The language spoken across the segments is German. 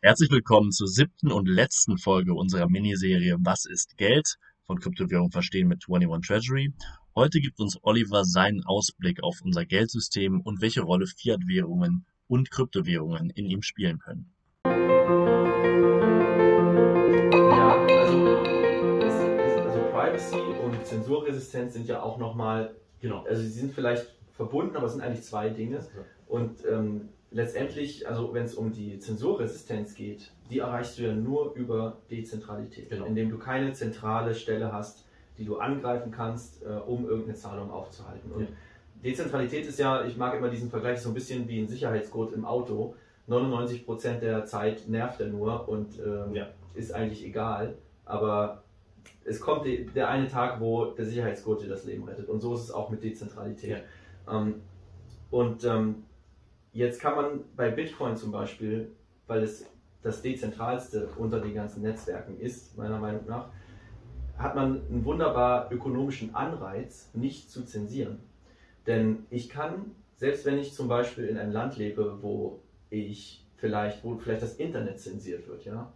Herzlich willkommen zur siebten und letzten Folge unserer Miniserie Was ist Geld? von Kryptowährung verstehen mit 21 Treasury. Heute gibt uns Oliver seinen Ausblick auf unser Geldsystem und welche Rolle Fiat-Währungen und Kryptowährungen in ihm spielen können. Ja, also, also Privacy und Zensurresistenz sind ja auch nochmal, Genau. also sie sind vielleicht verbunden, aber es sind eigentlich zwei Dinge. Und ähm, letztendlich, also wenn es um die Zensurresistenz geht, die erreichst du ja nur über Dezentralität, Genau. indem du keine zentrale Stelle hast, die du angreifen kannst, äh, um irgendeine Zahlung aufzuhalten. Und Ja. Dezentralität ist ja, ich mag immer diesen Vergleich, so ein bisschen wie ein Sicherheitsgurt im Auto. 99% der Zeit nervt er nur und ähm, Ja. ist eigentlich egal, aber es kommt der eine Tag, wo der Sicherheitsgurt dir das Leben rettet. Und so ist es auch mit Dezentralität. Ähm, und ähm, jetzt kann man bei Bitcoin zum Beispiel, weil es das dezentralste unter den ganzen Netzwerken ist, meiner Meinung nach, hat man einen wunderbar ökonomischen Anreiz, nicht zu zensieren. Denn ich kann, selbst wenn ich zum Beispiel in einem Land lebe, wo ich vielleicht, wo vielleicht das Internet zensiert wird, ja,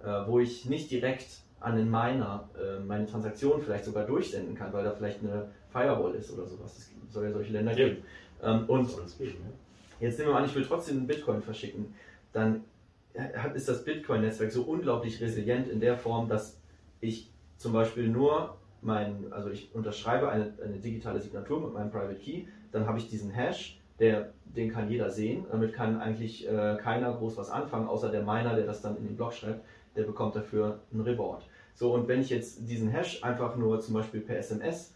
äh, wo ich nicht direkt an den Miner äh, meine Transaktionen vielleicht sogar durchsenden kann, weil da vielleicht eine Firewall ist oder sowas. Es soll ja solche Länder Ja. geben. Ähm, und Soll es geben, Jetzt nehmen wir mal an, ich will trotzdem einen Bitcoin verschicken. Dann ist das Bitcoin-Netzwerk so unglaublich resilient in der Form, dass ich zum Beispiel nur mein, also ich unterschreibe eine, eine digitale Signatur mit meinem Private Key, dann habe ich diesen Hash, der, den kann jeder sehen. Damit kann eigentlich äh, keiner groß was anfangen, außer der Miner, der das dann in den Block schreibt, der bekommt dafür einen Reward. So, und wenn ich jetzt diesen Hash einfach nur zum Beispiel per SMS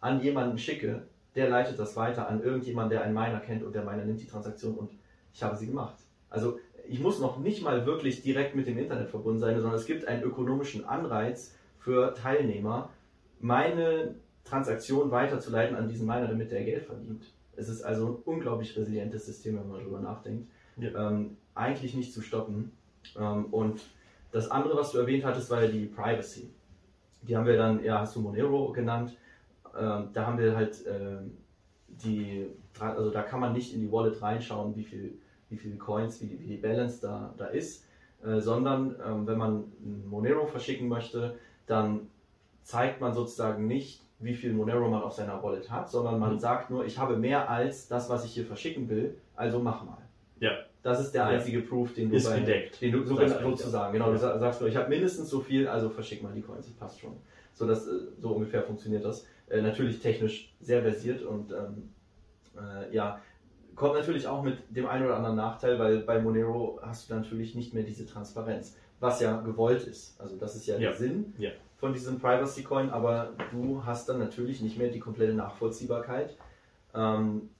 an jemanden schicke, der leitet das weiter an irgendjemanden, der einen Miner kennt und der Miner nimmt die Transaktion und ich habe sie gemacht. Also ich muss noch nicht mal wirklich direkt mit dem Internet verbunden sein, sondern es gibt einen ökonomischen Anreiz für Teilnehmer, meine Transaktion weiterzuleiten an diesen Miner, damit der Geld verdient. Es ist also ein unglaublich resilientes System, wenn man darüber nachdenkt. Ja. Ähm, eigentlich nicht zu stoppen. Ähm, und das andere, was du erwähnt hattest, war ja die Privacy. Die haben wir dann, ja, hast du Monero genannt. Ähm, da haben wir halt ähm, die, also da kann man nicht in die Wallet reinschauen, wie viel, wie viel Coins, wie die, wie die Balance da, da ist, äh, sondern ähm, wenn man Monero verschicken möchte, dann zeigt man sozusagen nicht, wie viel Monero man auf seiner Wallet hat, sondern man Mhm. sagt nur, ich habe mehr als das, was ich hier verschicken will, also mach mal. Ja. Das ist der Ja. einzige Proof, den du Ist bei, gedeckt. den du so Das reicht, sozusagen, ja. genau, du Ja. sa- sagst nur, ich habe mindestens so viel, also verschick mal die Coins, das passt schon. So, das, äh, so ungefähr funktioniert das. Äh, natürlich technisch sehr versiert und ähm, äh, ja, kommt natürlich auch mit dem einen oder anderen Nachteil, weil bei Monero hast du natürlich nicht mehr diese Transparenz, was ja gewollt ist. Also das ist ja, Ja. der Sinn Ja. von diesem Privacy Coin, aber du hast dann natürlich nicht mehr die komplette Nachvollziehbarkeit, ähm,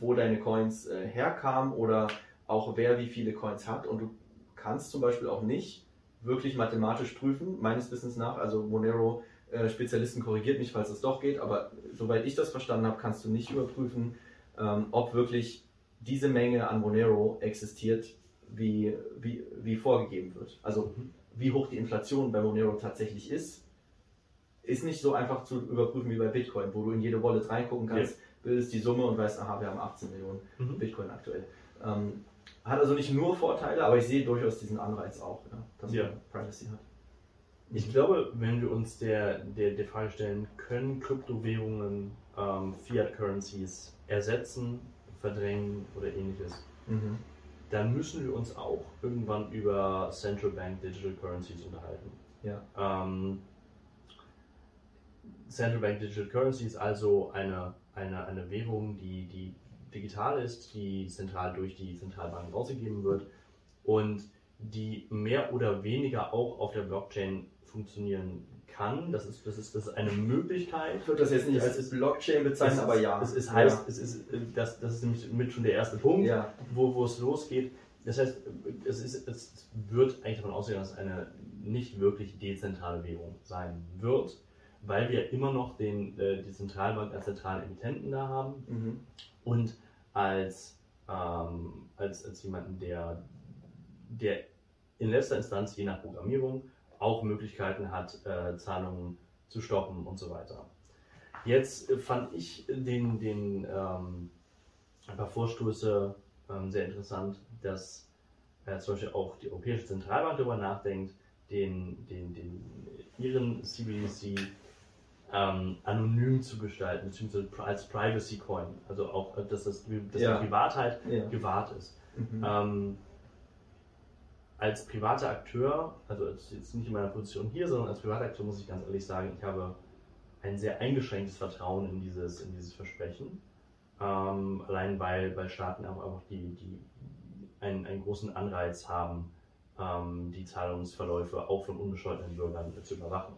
wo deine Coins äh, herkamen oder auch wer wie viele Coins hat und du kannst zum Beispiel auch nicht wirklich mathematisch prüfen, meines Wissens nach, also Monero äh, Spezialisten korrigiert mich, falls es doch geht, aber soweit ich das verstanden habe, kannst du nicht überprüfen, ähm, ob wirklich diese Menge an Monero existiert, wie, wie, wie vorgegeben wird. Also Mhm. wie hoch die Inflation bei Monero tatsächlich ist, ist nicht so einfach zu überprüfen wie bei Bitcoin, wo du in jede Wallet reingucken kannst, bildest die Summe und weißt, aha, wir haben 18 Millionen Mhm. Bitcoin aktuell. Ähm, hat also nicht nur Vorteile, aber ich sehe durchaus diesen Anreiz auch, ja, dass Ja. man Privacy hat. Ich glaube, wenn wir uns der, der, der Frage stellen, können Kryptowährungen ähm, Fiat Currencies ersetzen, verdrängen oder ähnliches, Mhm. dann müssen wir uns auch irgendwann über Central Bank Digital Currencies unterhalten. Ja. Ähm, Central Bank Digital Currency ist also eine, eine, eine Währung, die, die digital ist, die zentral durch die Zentralbank ausgegeben wird und die mehr oder weniger auch auf der Blockchain funktionieren kann. Das ist, das ist, das ist eine Möglichkeit. Ich würde das jetzt nicht Es als ist- Blockchain bezeichnen, Es aber ja. Es ist, heißt, es ist, das, das ist nämlich mit schon der erste Punkt, ja. wo, wo es losgeht. Das heißt, es, ist, es wird eigentlich davon ausgehen, dass es eine nicht wirklich dezentrale Währung sein wird, weil wir immer noch den, äh, die Zentralbank als zentralen Emittenten da haben Mhm. und als, ähm, als, als jemanden, der, der in letzter Instanz, je nach Programmierung, auch Möglichkeiten hat, äh, Zahlungen zu stoppen und so weiter. Jetzt äh, fand ich den, den ähm, ein paar Vorstöße ähm, sehr interessant, dass äh, zum Beispiel auch die Europäische Zentralbank darüber nachdenkt, den, den, den ihren CBDC ähm, anonym zu gestalten, beziehungsweise als Privacy Coin, also auch, äh, dass, das, dass Ja. die Privatheit Ja. gewahrt ist. Mhm. Ähm, als privater Akteur, also als jetzt nicht in meiner Position hier, sondern als privater Akteur muss ich ganz ehrlich sagen, ich habe ein sehr eingeschränktes Vertrauen in dieses, in dieses Versprechen. Ähm, allein weil, weil Staaten auch einfach die, die einen, einen großen Anreiz haben, ähm, die Zahlungsverläufe auch von unbescholtenen Bürgern zu überwachen.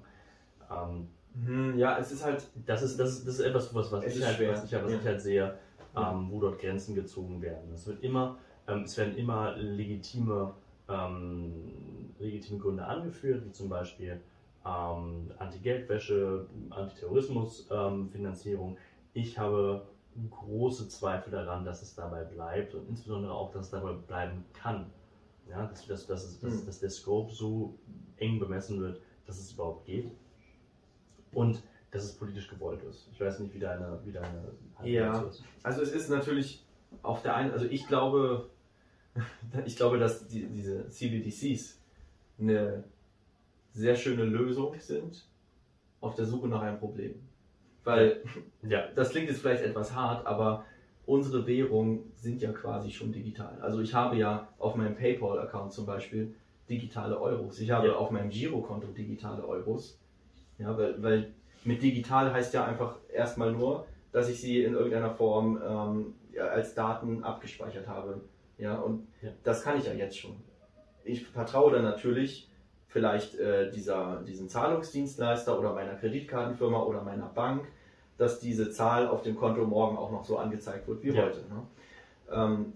Ähm, Mhm, Ja, es ist halt, das ist, das ist, das ist etwas, was, was, Es ich halt, was, ich, halt- was ja. ich halt sehe, ähm, wo dort Grenzen gezogen werden. Es wird immer, ähm, es werden immer legitime, ähm, legitime Gründe angeführt, wie zum Beispiel ähm, Anti-Geldwäsche, Antiterrorismus-Finanzierung. ich habe große Zweifel daran, dass es dabei bleibt und insbesondere auch, dass es dabei bleiben kann. Ja, dass, dass, dass, dass, Hm. dass der Scope so eng bemessen wird, dass es überhaupt geht. Und dass es politisch gewollt ist. Ich weiß nicht, wie deine, wie deine Ja. ist. Also es ist natürlich auf der einen, also ich glaube, ich glaube, dass die, diese CBDCs eine sehr schöne Lösung sind auf der Suche nach einem Problem. Weil Ja, das klingt jetzt vielleicht etwas hart, aber unsere Währungen sind ja quasi schon digital. Also ich habe ja auf meinem PayPal-Account zum Beispiel digitale Euros. Ich habe Ja. auf meinem Girokonto digitale Euros. Ja, weil, weil mit digital heißt ja einfach erstmal nur, dass ich sie in irgendeiner Form ähm, ja, als Daten abgespeichert habe. Ja, und Ja. das kann ich ja jetzt schon. Ich vertraue dann natürlich vielleicht äh, dieser, diesem Zahlungsdienstleister oder meiner Kreditkartenfirma oder meiner Bank, dass diese Zahl auf dem Konto morgen auch noch so angezeigt wird wie Ja. heute. Ne? Ähm,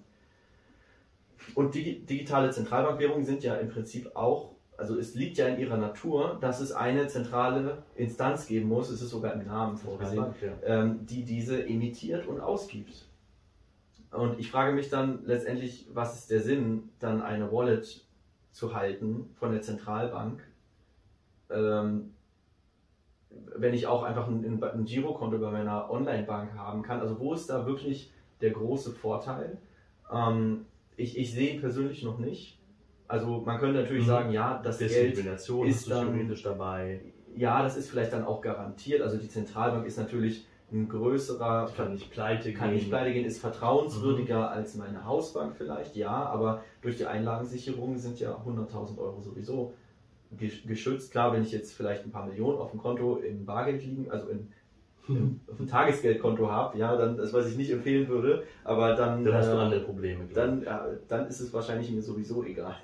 und digi digitale Zentralbankwährungen sind ja im Prinzip auch, also es liegt ja in ihrer Natur, dass es eine zentrale Instanz geben muss, es ist sogar im Namen vorgesehen, ja. ähm, die diese emittiert und ausgibt. Und ich frage mich dann letztendlich, was ist der Sinn, dann eine Wallet zu halten von der Zentralbank, ähm, wenn ich auch einfach ein, ein Girokonto bei meiner Online-Bank haben kann. Also wo ist da wirklich der große Vorteil? Ähm, ich, ich sehe ihn persönlich noch nicht. Also man könnte natürlich Mhm. sagen, ja, das Geld ist dann- theoretisch dabei. ja, das ist vielleicht dann auch garantiert. Also die Zentralbank ist natürlich ein größerer, Kann nicht pleite kann gehen. nicht pleite gehen, ist vertrauenswürdiger als meine Hausbank vielleicht, ja, aber durch die Einlagensicherung sind ja 100.000 Euro sowieso ge- geschützt. Klar, wenn ich jetzt vielleicht ein paar Millionen auf dem Konto in Bargeld liegen, also in, in, auf dem Tagesgeldkonto habe, ja, dann das, was ich nicht empfehlen würde, aber dann, Dann hast du äh, andere Probleme. dann, ja, dann ist es wahrscheinlich mir sowieso egal.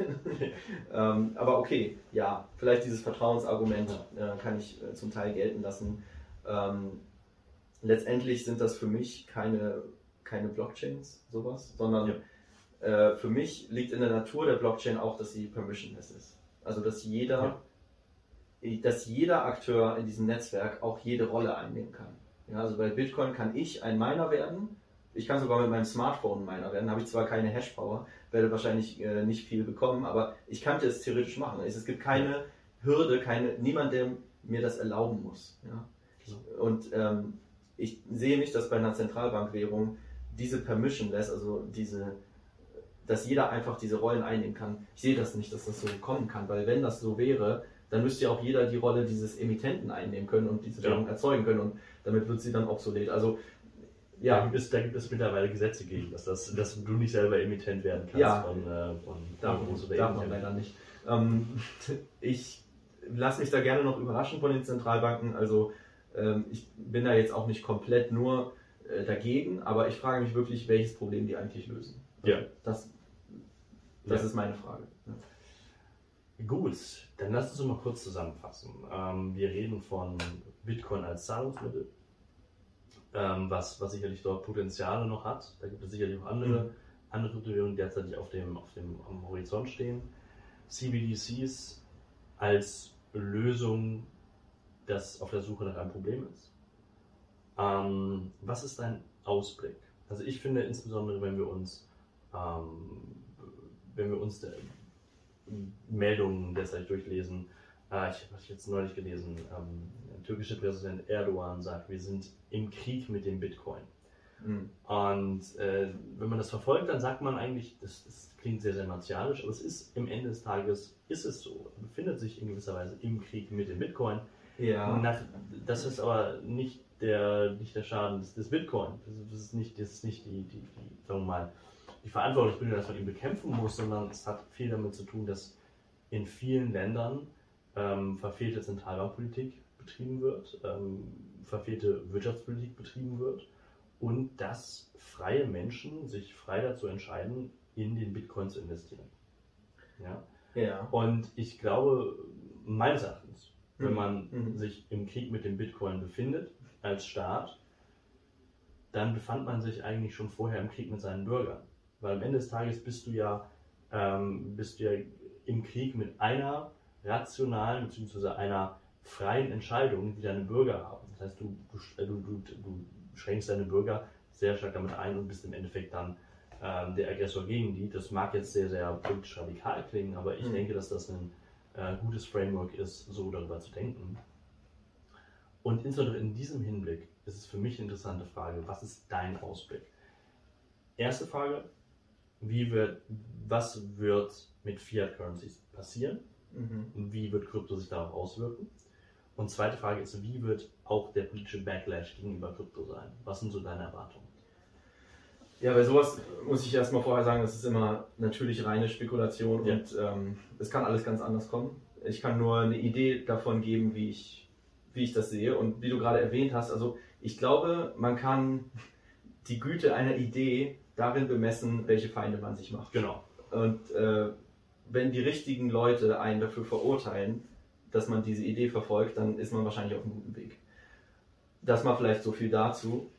ähm, aber okay, ja, vielleicht dieses Vertrauensargument äh, kann ich äh, zum Teil gelten lassen. Ähm, letztendlich sind das für mich keine, keine Blockchains, sowas, sondern äh, für mich liegt in der Natur der Blockchain auch, dass sie permissionless ist. Also dass jeder, dass jeder Akteur in diesem Netzwerk auch jede Rolle einnehmen kann. Ja, also bei Bitcoin kann ich ein Miner werden, ich kann sogar mit meinem Smartphone Miner werden, habe ich zwar keine Hashpower, werde wahrscheinlich äh, nicht viel bekommen, aber ich könnte es theoretisch machen. Es, gibt keine Hürde, keine, niemand, der mir das erlauben muss. Ja? Und ähm, ich sehe nicht, dass bei einer Zentralbankwährung diese Permission lässt, also diese, dass jeder einfach diese Rollen einnehmen kann. Ich sehe das nicht, dass das so kommen kann, weil wenn das so wäre, dann müsste ja auch jeder die Rolle dieses Emittenten einnehmen können und diese Ja. Währung erzeugen können und damit wird sie dann obsolet. Also Da, ja, gibt es, da gibt es mittlerweile Gesetze gegen, dass, das, dass du nicht selber Emittent werden kannst Ja. von, äh, von darf, oder darf man leider nicht. Ähm, ich lasse mich da gerne noch überraschen von den Zentralbanken. Also ähm, ich bin da jetzt auch nicht komplett nur äh, dagegen, aber ich frage mich wirklich, welches Problem die eigentlich lösen. Ja. Das, das Ja. ist meine Frage. Ja. Gut, dann lass uns mal kurz zusammenfassen. Ähm, wir reden von Bitcoin als Zahlungsmittel, ähm, was, was sicherlich dort Potenziale noch hat. Da gibt es sicherlich auch andere, Mhm. andere Kryptowährungen, die derzeitig auf dem, auf dem Horizont stehen. CBDCs als Lösung, das auf der Suche nach einem Problem ist. Ähm, was ist dein Ausblick? Also ich finde insbesondere, wenn wir uns, ähm, wenn wir uns der, Meldungen derzeit durchlesen. Äh, ich habe jetzt neulich gelesen, ähm, der türkische Präsident Erdogan sagt, wir sind im Krieg mit dem Bitcoin. Mhm. Und äh, wenn man das verfolgt, dann sagt man eigentlich, das, das, klingt sehr, sehr martialisch, aber es ist im Ende des Tages, ist es so, befindet sich in gewisser Weise im Krieg mit dem Bitcoin. Ja. Nach, das ist aber nicht der, nicht der Schaden des, des Bitcoin. Das ist nicht, das ist nicht die, die, die, sagen wir mal, die Verantwortlichbildung, dass man ihn bekämpfen muss, sondern es hat viel damit zu tun, dass in vielen Ländern ähm, verfehlte Zentralbankpolitik betrieben wird, ähm, verfehlte Wirtschaftspolitik betrieben wird und dass freie Menschen sich frei dazu entscheiden, in den Bitcoin zu investieren. Ja? Ja. Und ich glaube, meines Erachtens, wenn mhm. man mhm. sich im Krieg mit dem Bitcoin befindet, als Staat, dann befand man sich eigentlich schon vorher im Krieg mit seinen Bürgern. Weil am Ende des Tages bist du ja, ähm, bist du ja im Krieg mit einer rationalen bzw. einer freien Entscheidung, die deine Bürger haben. Das heißt, du, du, du, du schränkst deine Bürger sehr stark damit ein und bist im Endeffekt dann ähm, der Aggressor gegen die. Das mag jetzt sehr, sehr politisch radikal klingen, aber ich mhm. denke, dass das ein äh, gutes Framework ist, so darüber zu denken. Und insbesondere in diesem Hinblick ist es für mich eine interessante Frage, was ist dein Ausblick? Erste Frage, wie wird, was wird mit Fiat Currencies passieren? Mhm. Wie wird Krypto sich darauf auswirken? Und zweite Frage ist, wie wird auch der politische Backlash gegenüber Krypto sein? Was sind so deine Erwartungen? Ja, bei sowas muss ich erstmal vorher sagen, das ist immer natürlich reine Spekulation ja. und ähm, es kann alles ganz anders kommen. Ich kann nur eine Idee davon geben, wie ich, wie ich das sehe. Und wie du gerade erwähnt hast, also ich glaube, man kann die Güte einer Idee darin bemessen, welche Feinde man sich macht. Genau. Und äh, wenn die richtigen Leute einen dafür verurteilen, dass man diese Idee verfolgt, dann ist man wahrscheinlich auf einem guten Weg. Das mal vielleicht so viel dazu.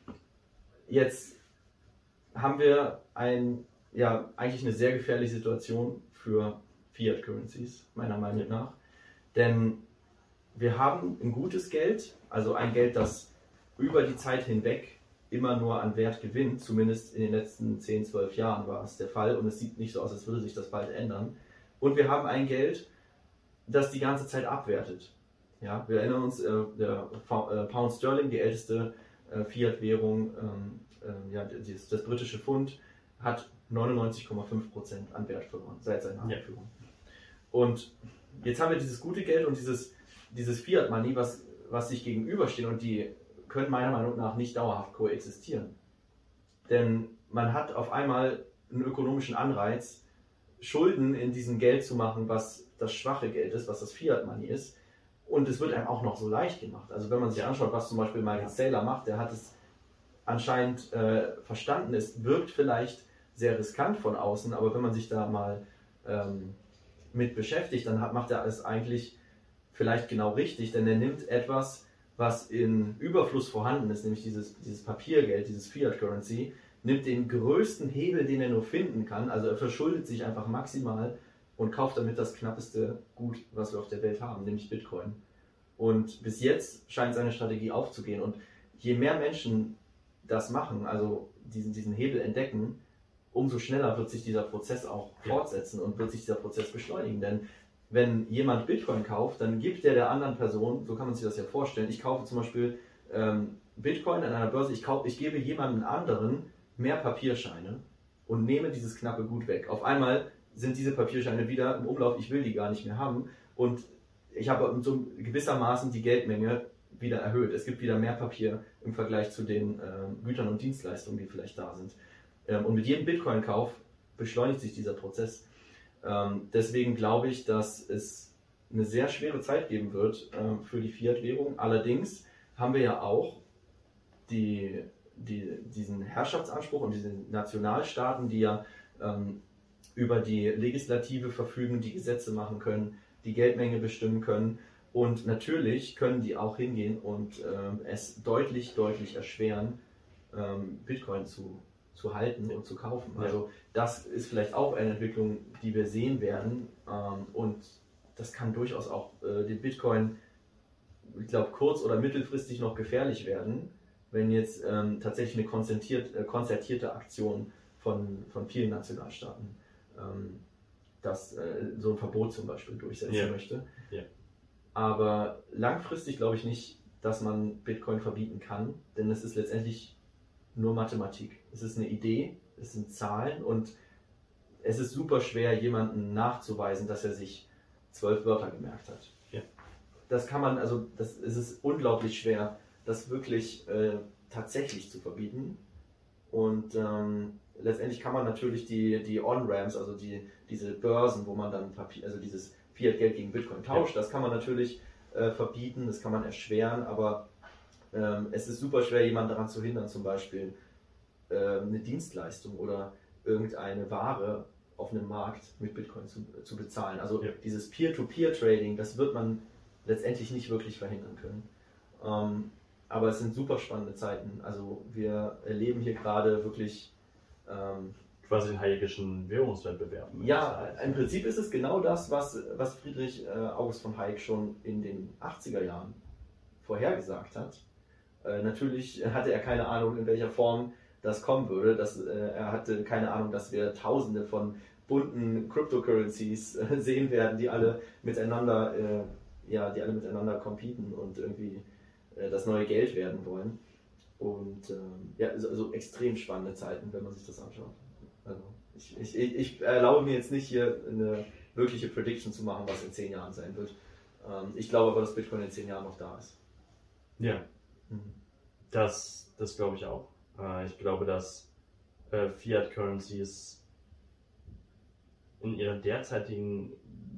Jetzt haben wir ein, ja, eigentlich eine sehr gefährliche Situation für Fiat Currencies, meiner Meinung nach. Denn wir haben ein gutes Geld, also ein Geld, das über die Zeit hinweg immer nur an Wert gewinnt, zumindest in den letzten 10, 12 Jahren war es der Fall und es sieht nicht so aus, als würde sich das bald ändern. Und wir haben ein Geld, das die ganze Zeit abwertet. Ja, wir erinnern uns, äh, der äh, Pound Sterling, die älteste äh, Fiat-Währung, ähm, äh, ja, das, das, britische Pfund, hat 99,5% an Wert verloren seit seiner Einführung. Ja. Und jetzt haben wir dieses gute Geld und dieses, dieses Fiat-Money, was, was sich gegenüberstehen und die können meiner Meinung nach nicht dauerhaft koexistieren. Denn man hat auf einmal einen ökonomischen Anreiz, Schulden in diesem Geld zu machen, was das schwache Geld ist, was das Fiat Money ist. Und es wird einem auch noch so leicht gemacht. Also wenn man sich anschaut, was zum Beispiel Michael Saylor macht, der hat es anscheinend äh, verstanden. Es wirkt vielleicht sehr riskant von außen, aber wenn man sich da mal ähm, mit beschäftigt, dann hat, macht er es eigentlich vielleicht genau richtig, denn er nimmt etwas, was in Überfluss vorhanden ist, nämlich dieses, dieses Papiergeld, dieses Fiat Currency, nimmt den größten Hebel, den er nur finden kann, also er verschuldet sich einfach maximal und kauft damit das knappeste Gut, was wir auf der Welt haben, nämlich Bitcoin. Und bis jetzt scheint seine Strategie aufzugehen. Und je mehr Menschen das machen, also diesen, diesen Hebel entdecken, umso schneller wird sich dieser Prozess auch fortsetzen und wird sich dieser Prozess beschleunigen. Denn wenn jemand Bitcoin kauft, dann gibt der der anderen Person, so kann man sich das ja vorstellen, ich kaufe zum Beispiel ähm, Bitcoin an einer Börse, ich, kaufe, ich gebe jemandem anderen mehr Papierscheine und nehme dieses knappe Gut weg. Auf einmal sind diese Papierscheine wieder im Umlauf, ich will die gar nicht mehr haben. Und ich habe so gewissermaßen die Geldmenge wieder erhöht. Es gibt wieder mehr Papier im Vergleich zu den äh, Gütern und Dienstleistungen, die vielleicht da sind. Ähm, und mit jedem Bitcoin-Kauf beschleunigt sich dieser Prozess. Ähm, deswegen glaube ich, dass es eine sehr schwere Zeit geben wird äh, für die Fiat-Währung. Allerdings haben wir ja auch die, die, diesen Herrschaftsanspruch und diese Nationalstaaten, die ja ähm, über die Legislative verfügen, die Gesetze machen können, die Geldmenge bestimmen können. Und natürlich können die auch hingehen und ähm, es deutlich, deutlich erschweren, ähm, Bitcoin zu, zu halten und zu kaufen. Ja. Also das ist vielleicht auch eine Entwicklung, die wir sehen werden. Ähm, und das kann durchaus auch äh, den Bitcoin, ich glaube, kurz- oder mittelfristig noch gefährlich werden, wenn jetzt ähm, tatsächlich eine konzertiert, äh, konzertierte Aktion von, von vielen Nationalstaaten ähm, das, äh, so ein Verbot zum Beispiel durchsetzen yeah. möchte. Yeah. Aber langfristig glaube ich nicht, dass man Bitcoin verbieten kann, denn es ist letztendlich nur Mathematik. Es ist eine Idee, es sind Zahlen und es ist super schwer, jemanden nachzuweisen, dass er sich zwölf Wörter gemerkt hat. Ja. Das kann man, also das, es ist unglaublich schwer, das wirklich äh, tatsächlich zu verbieten. Und ähm, letztendlich kann man natürlich die, die On-Ramps, also die, diese Börsen, wo man dann Papier, also dieses Fiat-Geld gegen Bitcoin tauscht, ja. das kann man natürlich äh, verbieten, das kann man erschweren, aber ähm, es ist super schwer, jemanden daran zu hindern, zum Beispiel eine Dienstleistung oder irgendeine Ware auf einem Markt mit Bitcoin zu, zu bezahlen. Also ja. dieses Peer-to-Peer-Trading, das wird man letztendlich nicht wirklich verhindern können. Ähm, aber es sind super spannende Zeiten. Also wir erleben hier gerade wirklich ähm, quasi den hayekischen Währungswettbewerb. Ja, im Prinzip ist es genau das, was, was Friedrich äh, August von Hayek schon in den 80er Jahren vorhergesagt hat. Äh, natürlich hatte er keine Ahnung, in welcher Form das kommen würde. Das, äh, er hatte keine Ahnung, dass wir tausende von bunten Cryptocurrencies äh, sehen werden, die alle miteinander, äh, ja, die alle miteinander competen und irgendwie äh, das neue Geld werden wollen. Und ähm, ja, also, also, extrem spannende Zeiten, wenn man sich das anschaut. Also ich, ich, ich erlaube mir jetzt nicht hier eine wirkliche Prediction zu machen, was in zehn Jahren sein wird. Ähm, ich glaube aber, dass Bitcoin in zehn Jahren noch da ist. Ja. Mhm. Das, das glaube ich auch. Äh, ich glaube, dass äh, Fiat Currencies in ihrer derzeitigen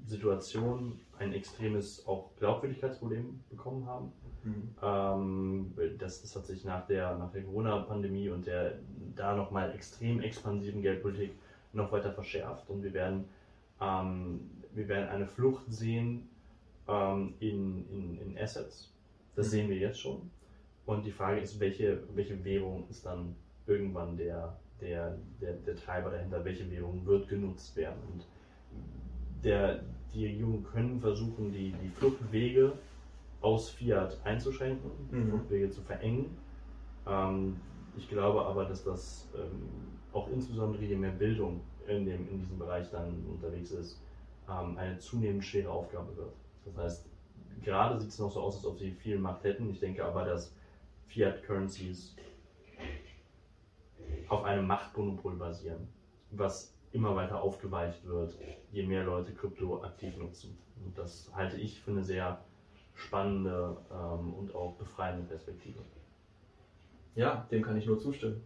Situation ein extremes auch Glaubwürdigkeitsproblem bekommen haben. Mhm. Ähm, das, das hat sich nach der, nach der Corona-Pandemie und der da nochmal extrem expansiven Geldpolitik noch weiter verschärft und wir werden, ähm, wir werden eine Flucht sehen ähm, in, in, in Assets. Das mhm. sehen wir jetzt schon. Und die Frage ist, welche, welche Währung ist dann irgendwann der, der, der, der Treiber dahinter, welche Währung wird genutzt werden. Und der, die Regierungen können versuchen, die, die Fluchtwege aus Fiat einzuschränken, mhm. Fluchtwege zu verengen. Ähm, ich glaube aber, dass das ähm, auch insbesondere je mehr Bildung in, dem, in diesem Bereich dann unterwegs ist, ähm, eine zunehmend schwere Aufgabe wird. Das heißt, gerade sieht es noch so aus, als ob sie viel Macht hätten. Ich denke aber, dass Fiat Currencies auf einem Machtmonopol basieren, was immer weiter aufgeweicht wird, je mehr Leute Krypto aktiv nutzen. Und das halte ich für eine sehr spannende ähm, und auch befreiende Perspektive. Ja, dem kann ich nur zustimmen.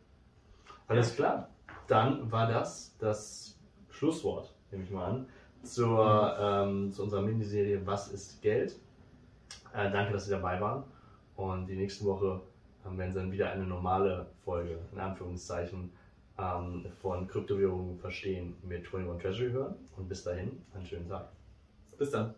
Alles klar. Dann war das das Schlusswort, nehme ich mal an, zur, ähm, zu unserer Miniserie Was ist Geld? Äh, danke, dass Sie dabei waren. Und die nächste Woche ähm, wenn sie dann wieder eine normale Folge, in Anführungszeichen, ähm, von Kryptowährungen verstehen mit 21 Treasury hören. Und bis dahin, einen schönen Tag. Bis dann.